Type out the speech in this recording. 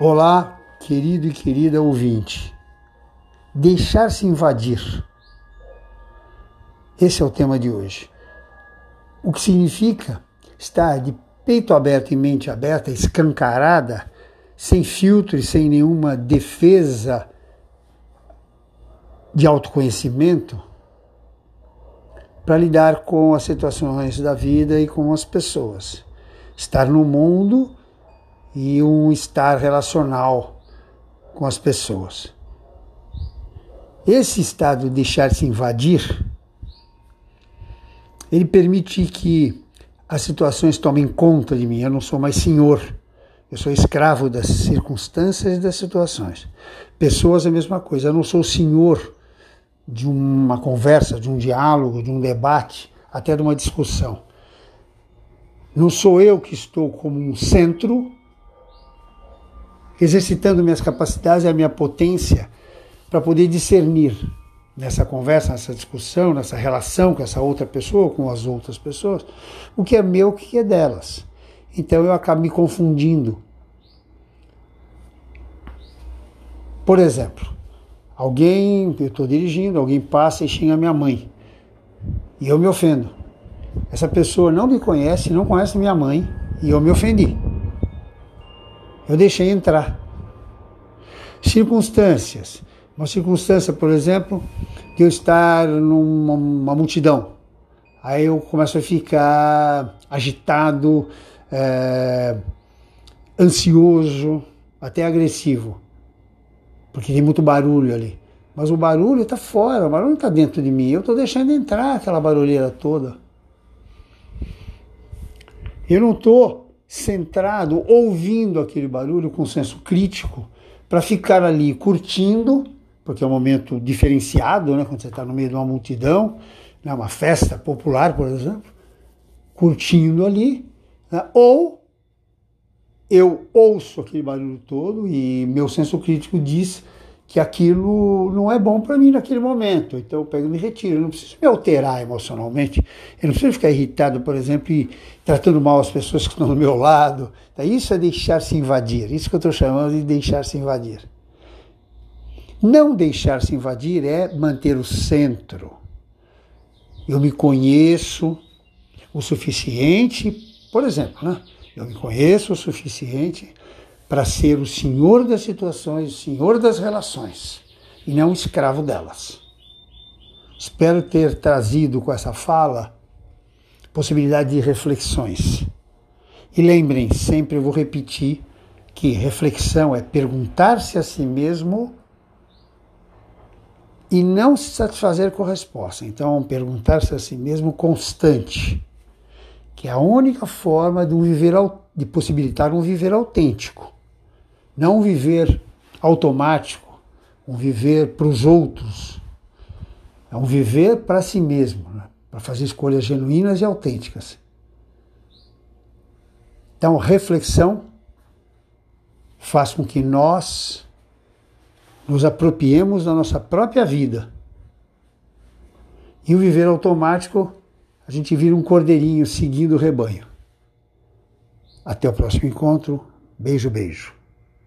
Olá, querido e querida ouvinte. Deixar-se invadir. Esse é o tema de hoje. O que significa estar de peito aberto e mente aberta, escancarada, sem filtro e sem nenhuma defesa de autoconhecimento, para lidar com as situações da vida e com as pessoas. Estar no mundo e um estar relacional com as pessoas. Esse estado de deixar-se invadir, ele permite que as situações tomem conta de mim. Eu não sou mais senhor, eu sou escravo das circunstâncias e das situações. Pessoas, a mesma coisa. Eu não sou senhor de uma conversa, de um diálogo, de um debate, até de uma discussão. Não sou eu que estou como um centro exercitando minhas capacidades e a minha potência para poder discernir nessa conversa, nessa discussão, nessa relação com essa outra pessoa, com as outras pessoas, o que é meu, o que é delas. Então eu acabo me confundindo. Por exemplo, alguém, eu estou dirigindo, alguém passa e xinga minha mãe. E eu me ofendo. Essa pessoa não me conhece, não conhece minha mãe, e eu me ofendi eu deixei entrar. Circunstâncias. Uma circunstância, por exemplo, de eu estar numa multidão. Aí eu começo a ficar agitado, é, ansioso, até agressivo, porque tem muito barulho ali. Mas o barulho está fora, o barulho está dentro de mim. Eu estou deixando entrar aquela barulheira toda. Eu não estou centrado, ouvindo aquele barulho com senso crítico, para ficar ali curtindo, porque é um momento diferenciado, né, quando você está no meio de uma multidão, né, uma festa popular, por exemplo, curtindo ali, né, ou eu ouço aquele barulho todo e meu senso crítico diz que aquilo não é bom para mim naquele momento. Então eu pego e me retiro. Eu não preciso me alterar emocionalmente. Eu não preciso ficar irritado, por exemplo, e tratando mal as pessoas que estão do meu lado. Então, isso é deixar-se invadir. Isso que eu estou chamando de deixar-se invadir. Não deixar-se invadir é manter o centro. Eu me conheço o suficiente, por exemplo, né? Eu me conheço o suficiente para ser o senhor das situações, o senhor das relações e não escravo delas. Espero ter trazido com essa fala possibilidade de reflexões. E lembrem, sempre eu vou repetir que reflexão é perguntar-se a si mesmo e não se satisfazer com a resposta. Então, perguntar-se a si mesmo constante, que é a única forma de, um viver, de possibilitar um viver autêntico. Não um viver automático, um viver para os outros. É um viver para si mesmo, né? para fazer escolhas genuínas e autênticas. Então, reflexão faz com que nós nos apropriemos da nossa própria vida. E o viver automático, a gente vira um cordeirinho seguindo o rebanho. Até o próximo encontro. Beijo, beijo.